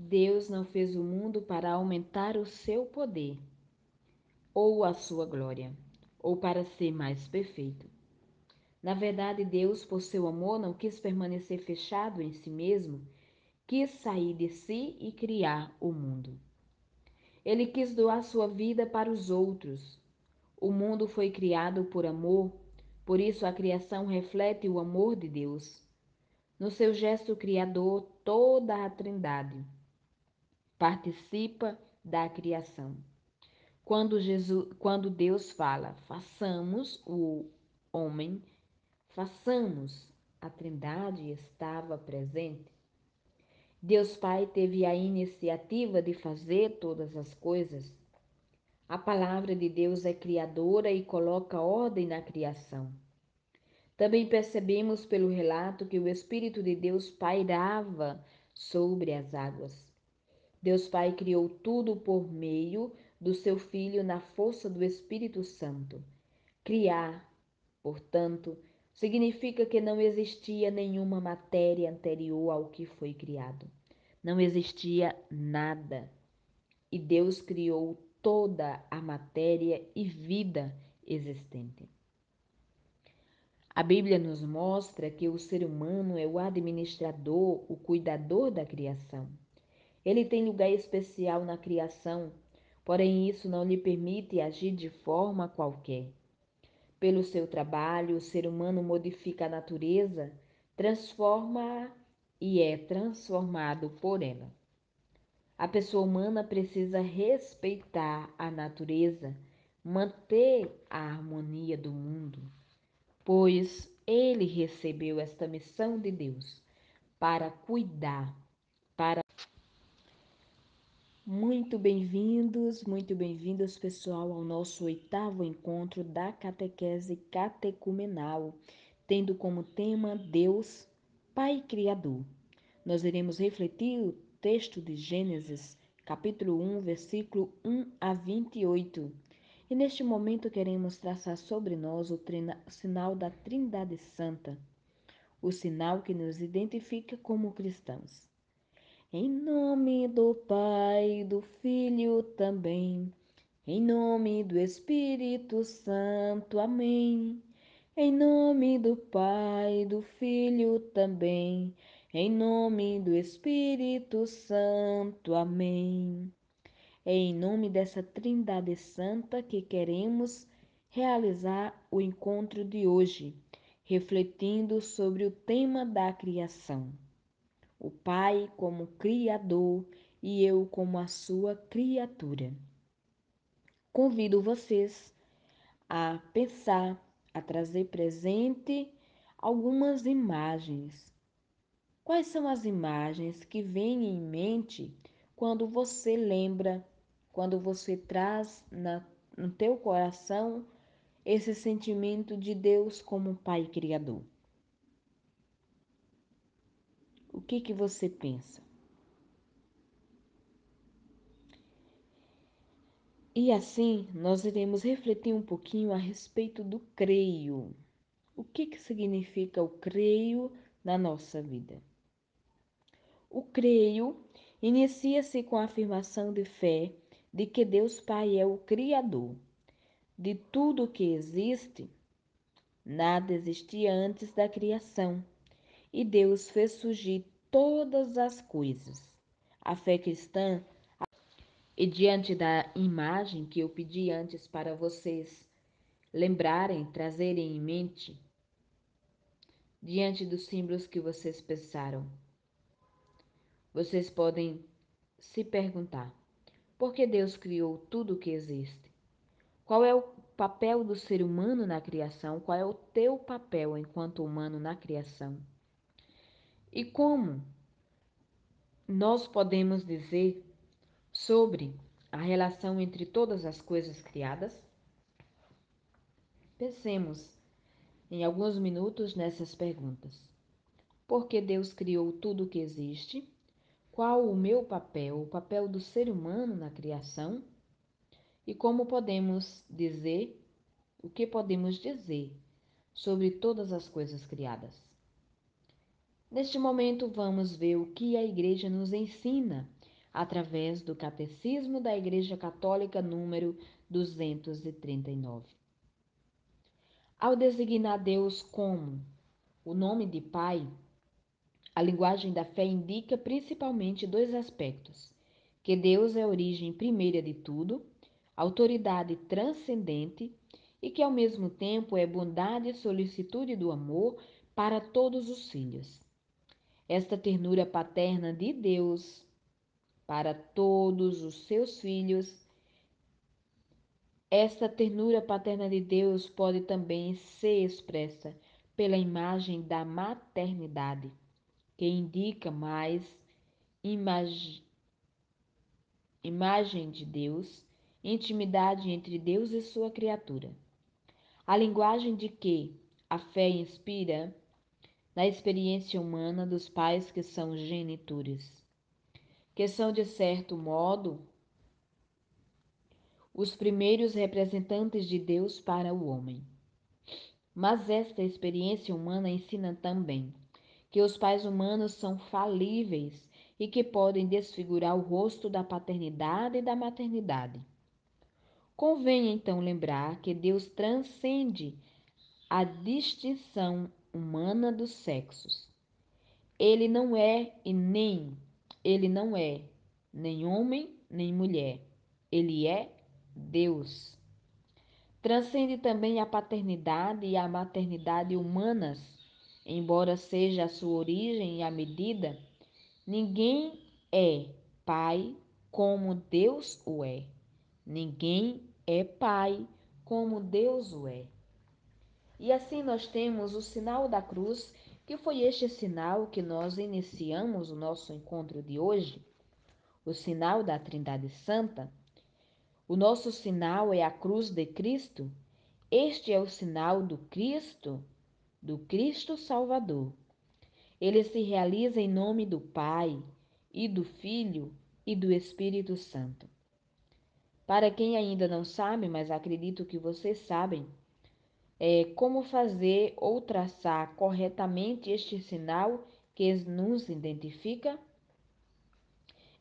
Deus não fez o mundo para aumentar o seu poder ou a sua glória, ou para ser mais perfeito. Na verdade, Deus, por seu amor, não quis permanecer fechado em si mesmo, quis sair de si e criar o mundo. Ele quis doar sua vida para os outros. O mundo foi criado por amor, por isso a criação reflete o amor de Deus. No seu gesto criador, toda a Trindade participa da criação. Quando, Jesus, quando Deus fala, façamos o homem, façamos, a Trindade estava presente. Deus Pai teve a iniciativa de fazer todas as coisas. A palavra de Deus é criadora e coloca ordem na criação. Também percebemos pelo relato que o Espírito de Deus pairava sobre as águas. Deus Pai criou tudo por meio do seu Filho na força do Espírito Santo. Criar, portanto, significa que não existia nenhuma matéria anterior ao que foi criado. Não existia nada. E Deus criou toda a matéria e vida existente. A Bíblia nos mostra que o ser humano é o administrador, o cuidador da criação. Ele tem lugar especial na criação, porém isso não lhe permite agir de forma qualquer. Pelo seu trabalho, o ser humano modifica a natureza, transforma-a e é transformado por ela. A pessoa humana precisa respeitar a natureza, manter a harmonia do mundo, pois ele recebeu esta missão de Deus para cuidar, muito bem-vindos, muito bem-vindos, pessoal, ao nosso oitavo encontro da catequese catecumenal, tendo como tema Deus, Pai Criador. Nós iremos refletir o texto de Gênesis, capítulo 1, versículo 1 a 28. E neste momento queremos traçar sobre nós o, sinal da Trindade Santa, o sinal que nos identifica como cristãos. Em nome do Pai, do Filho também, em nome do Espírito Santo, amém. Em nome do Pai, do Filho também, em nome do Espírito Santo, amém. É em nome dessa Trindade Santa que queremos realizar o encontro de hoje, refletindo sobre o tema da criação o Pai como Criador e eu como a sua criatura. Convido vocês a pensar, a trazer presente algumas imagens. Quais são as imagens que vêm em mente quando você lembra, quando você traz na, no teu coração esse sentimento de Deus como Pai Criador? O que, que você pensa? E assim nós iremos refletir um pouquinho a respeito do creio. O que, que significa o creio na nossa vida? O creio inicia-se com a afirmação de fé de que Deus Pai é o Criador de tudo que existe. Nada existia antes da criação e Deus fez surgir todas as coisas. A fé cristã, e diante da imagem que eu pedi antes para vocês lembrarem, trazerem em mente, diante dos símbolos que vocês pensaram, vocês podem se perguntar: por que Deus criou tudo o que existe? Qual é o papel do ser humano na criação? Qual é o teu papel enquanto humano na criação? E como nós podemos dizer sobre a relação entre todas as coisas criadas? Pensemos em alguns minutos nessas perguntas. Por que Deus criou tudo o que existe? Qual o meu papel, o papel do ser humano na criação? E como podemos dizer, o que podemos dizer sobre todas as coisas criadas? Neste momento, vamos ver o que a Igreja nos ensina através do Catecismo da Igreja Católica número 239. Ao designar Deus como o nome de Pai, a linguagem da fé indica principalmente dois aspectos: que Deus é a origem primeira de tudo, autoridade transcendente e que ao mesmo tempo é bondade e solicitude do amor para todos os filhos. Esta ternura paterna de Deus para todos os seus filhos, esta ternura paterna de Deus pode também ser expressa pela imagem da maternidade que indica mais imag... imagem de Deus, intimidade entre Deus e sua criatura. A linguagem de que a fé inspira na experiência humana dos pais que são genitores, que são, de certo modo, os primeiros representantes de Deus para o homem. Mas esta experiência humana ensina também que os pais humanos são falíveis e que podem desfigurar o rosto da paternidade e da maternidade. Convém então lembrar que Deus transcende a distinção humana dos sexos. Ele não é e nem ele não é nem homem nem mulher. Ele é Deus. Transcende também a paternidade e a maternidade humanas embora seja a sua origem e a medida, ninguém é pai como Deus o é. Ninguém é pai como Deus o é. E assim nós temos o sinal da cruz, que foi este sinal que nós iniciamos o nosso encontro de hoje, o sinal da Trindade Santa. O nosso sinal é a cruz de Cristo. Este é o sinal do Cristo do Cristo Salvador. Ele se realiza em nome do Pai e do Filho e do Espírito Santo. Para quem ainda não sabe, mas acredito que vocês sabem, é, como fazer ou traçar corretamente este sinal que nos identifica?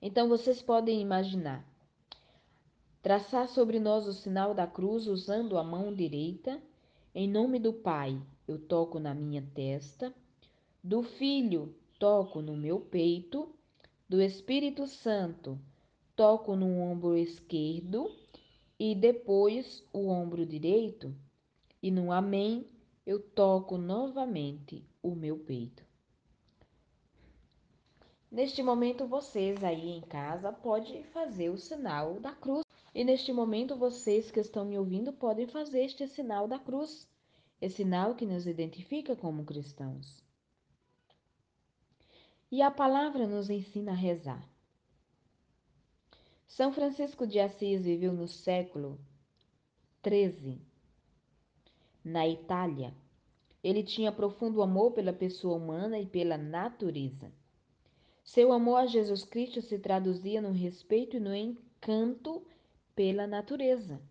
Então vocês podem imaginar. Traçar sobre nós o sinal da cruz usando a mão direita, em nome do Pai eu toco na minha testa, do Filho, toco no meu peito, do Espírito Santo, toco no ombro esquerdo. E depois o ombro direito, e no Amém eu toco novamente o meu peito. Neste momento, vocês aí em casa podem fazer o sinal da cruz. E neste momento, vocês que estão me ouvindo podem fazer este sinal da cruz é sinal que nos identifica como cristãos. E a palavra nos ensina a rezar. São Francisco de Assis viveu no século XIII, na Itália. Ele tinha profundo amor pela pessoa humana e pela natureza. Seu amor a Jesus Cristo se traduzia no respeito e no encanto pela natureza.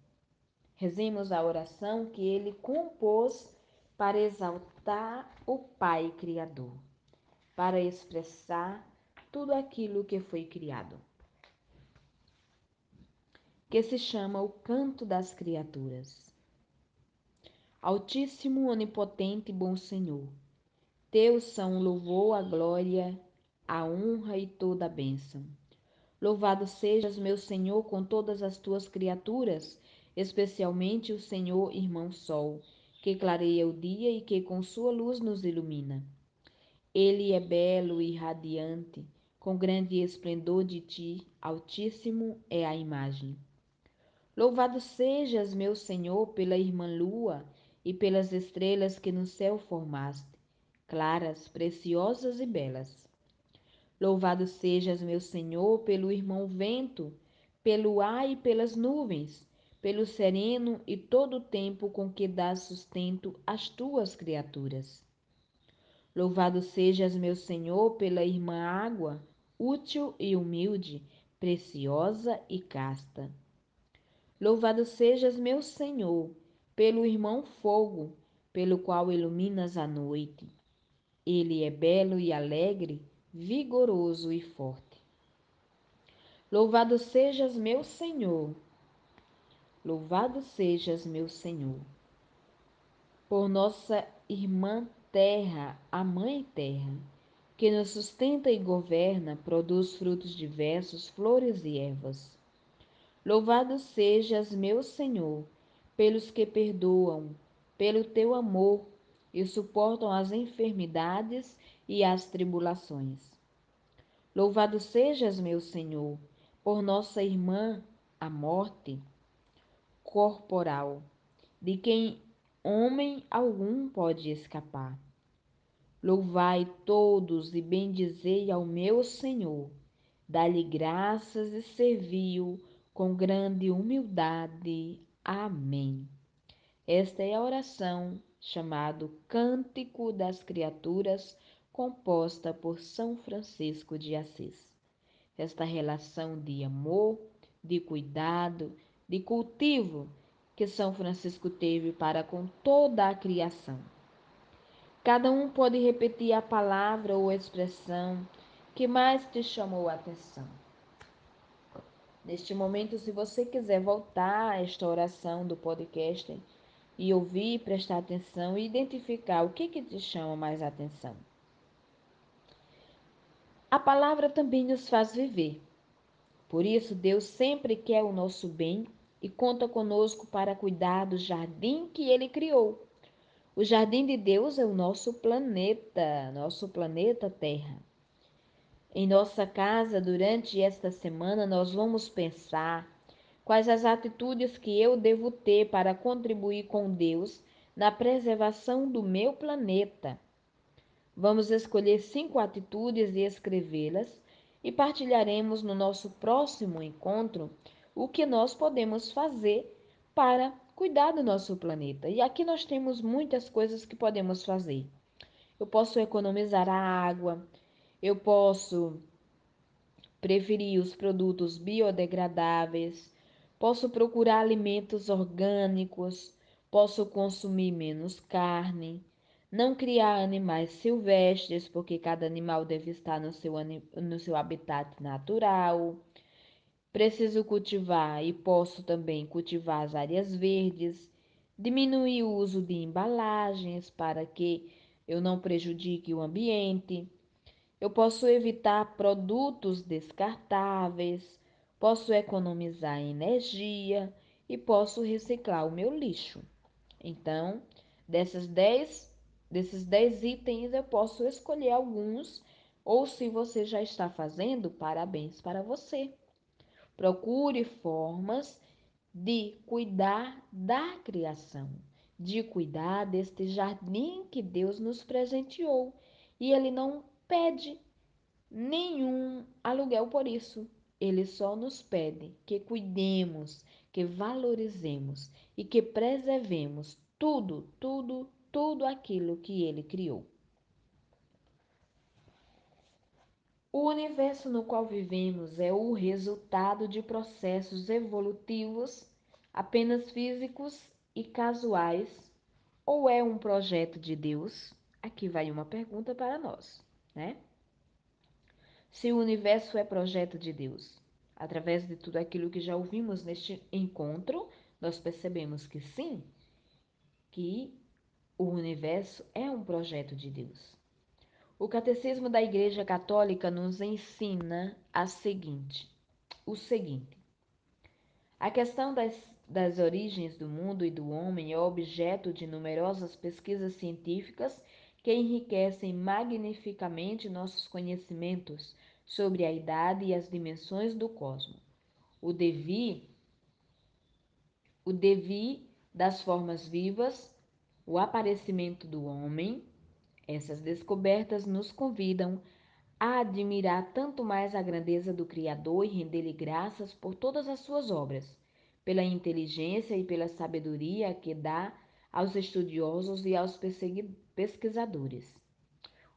Rezemos a oração que ele compôs para exaltar o Pai Criador, para expressar tudo aquilo que foi criado, que se chama o Canto das Criaturas. Altíssimo, onipotente, bom Senhor, teus são o louvor, a glória, a honra e toda a bênção. Louvado sejas, meu Senhor, com todas as tuas criaturas especialmente o Senhor Irmão Sol, que clareia o dia e que com sua luz nos ilumina. Ele é belo e radiante, com grande esplendor de ti, Altíssimo é a imagem. Louvado sejas, meu Senhor, pela irmã lua e pelas estrelas que no céu formaste, claras, preciosas e belas. Louvado sejas, meu Senhor, pelo irmão vento, pelo ar e pelas nuvens, pelo sereno e todo o tempo com que dás sustento às tuas criaturas. Louvado sejas, meu Senhor, pela irmã água, útil e humilde, preciosa e casta. Louvado sejas, meu Senhor, pelo irmão fogo, pelo qual iluminas a noite. Ele é belo e alegre, vigoroso e forte. Louvado sejas, meu Senhor. Louvado sejas, meu Senhor, por nossa irmã terra, a Mãe Terra, que nos sustenta e governa, produz frutos diversos, flores e ervas. Louvado sejas, meu Senhor, pelos que perdoam, pelo teu amor e suportam as enfermidades e as tribulações. Louvado sejas, meu Senhor, por nossa irmã, a morte corporal, de quem homem algum pode escapar. Louvai todos e bendizei ao meu Senhor, dá-lhe graças e serviu com grande humildade. Amém. Esta é a oração chamado Cântico das Criaturas, composta por São Francisco de Assis. Esta relação de amor, de cuidado, de cultivo que São Francisco teve para com toda a criação. Cada um pode repetir a palavra ou expressão que mais te chamou a atenção. Neste momento, se você quiser voltar a esta oração do podcast e ouvir, prestar atenção e identificar o que, que te chama mais atenção. A palavra também nos faz viver. Por isso, Deus sempre quer o nosso bem e conta conosco para cuidar do jardim que ele criou. O jardim de Deus é o nosso planeta, nosso planeta Terra. Em nossa casa, durante esta semana, nós vamos pensar quais as atitudes que eu devo ter para contribuir com Deus na preservação do meu planeta. Vamos escolher cinco atitudes e escrevê-las e partilharemos no nosso próximo encontro o que nós podemos fazer para cuidar do nosso planeta. E aqui nós temos muitas coisas que podemos fazer. Eu posso economizar a água, eu posso preferir os produtos biodegradáveis, posso procurar alimentos orgânicos, posso consumir menos carne, não criar animais silvestres, porque cada animal deve estar no seu, no seu habitat natural. Preciso cultivar e posso também cultivar as áreas verdes, diminuir o uso de embalagens para que eu não prejudique o ambiente. Eu posso evitar produtos descartáveis, posso economizar energia e posso reciclar o meu lixo. Então, dessas dez, desses 10 itens, eu posso escolher alguns, ou se você já está fazendo, parabéns para você. Procure formas de cuidar da criação, de cuidar deste jardim que Deus nos presenteou. E Ele não pede nenhum aluguel por isso. Ele só nos pede que cuidemos, que valorizemos e que preservemos tudo, tudo, tudo aquilo que Ele criou. O universo no qual vivemos é o resultado de processos evolutivos apenas físicos e casuais ou é um projeto de Deus? Aqui vai uma pergunta para nós, né? Se o universo é projeto de Deus, através de tudo aquilo que já ouvimos neste encontro, nós percebemos que sim, que o universo é um projeto de Deus. O Catecismo da Igreja Católica nos ensina a seguinte, o seguinte: a questão das, das origens do mundo e do homem é objeto de numerosas pesquisas científicas que enriquecem magnificamente nossos conhecimentos sobre a idade e as dimensões do cosmos. O devir, o devir das formas vivas, o aparecimento do homem, essas descobertas nos convidam a admirar tanto mais a grandeza do Criador e render-lhe graças por todas as suas obras, pela inteligência e pela sabedoria que dá aos estudiosos e aos pesquisadores.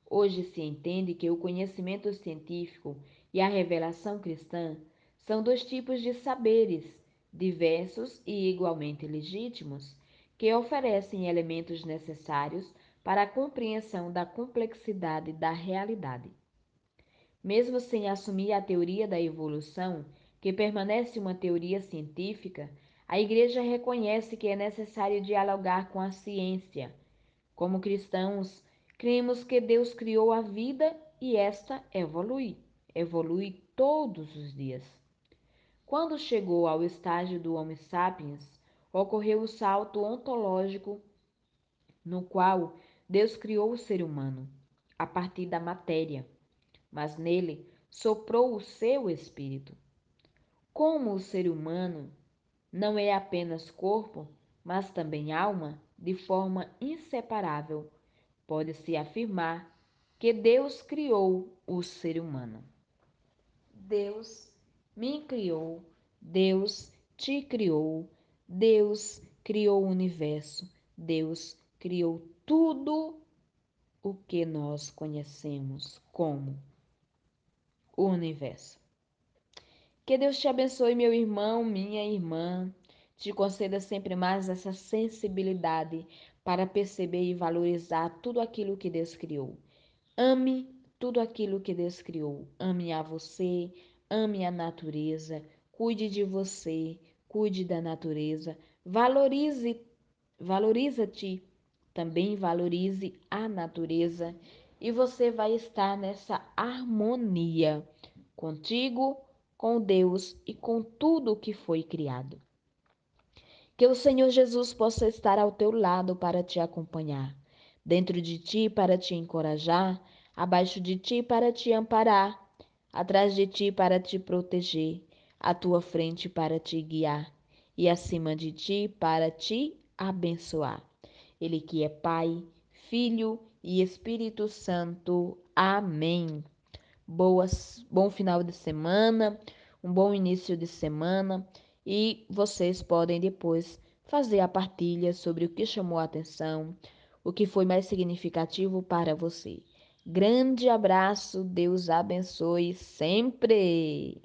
Hoje se entende que o conhecimento científico e a revelação cristã são dois tipos de saberes, diversos e igualmente legítimos, que oferecem elementos necessários para a compreensão da complexidade da realidade. Mesmo sem assumir a teoria da evolução, que permanece uma teoria científica, a Igreja reconhece que é necessário dialogar com a ciência. Como cristãos, cremos que Deus criou a vida e esta evolui, evolui todos os dias. Quando chegou ao estágio do Homo sapiens, ocorreu o salto ontológico no qual Deus criou o ser humano a partir da matéria, mas nele soprou o seu espírito. Como o ser humano não é apenas corpo, mas também alma, de forma inseparável, pode-se afirmar que Deus criou o ser humano. Deus me criou, Deus te criou, Deus criou o universo, Deus criou tudo o que nós conhecemos como o universo. Que Deus te abençoe, meu irmão, minha irmã. Te conceda sempre mais essa sensibilidade para perceber e valorizar tudo aquilo que Deus criou. Ame tudo aquilo que Deus criou. Ame a você, ame a natureza, cuide de você, cuide da natureza, valorize, valoriza-te também valorize a natureza e você vai estar nessa harmonia contigo, com Deus e com tudo o que foi criado. Que o Senhor Jesus possa estar ao teu lado para te acompanhar, dentro de ti para te encorajar, abaixo de ti para te amparar, atrás de ti para te proteger, à tua frente para te guiar e acima de ti para te abençoar. Ele que é Pai, Filho e Espírito Santo. Amém. Boas, bom final de semana, um bom início de semana e vocês podem depois fazer a partilha sobre o que chamou a atenção, o que foi mais significativo para você. Grande abraço, Deus abençoe sempre.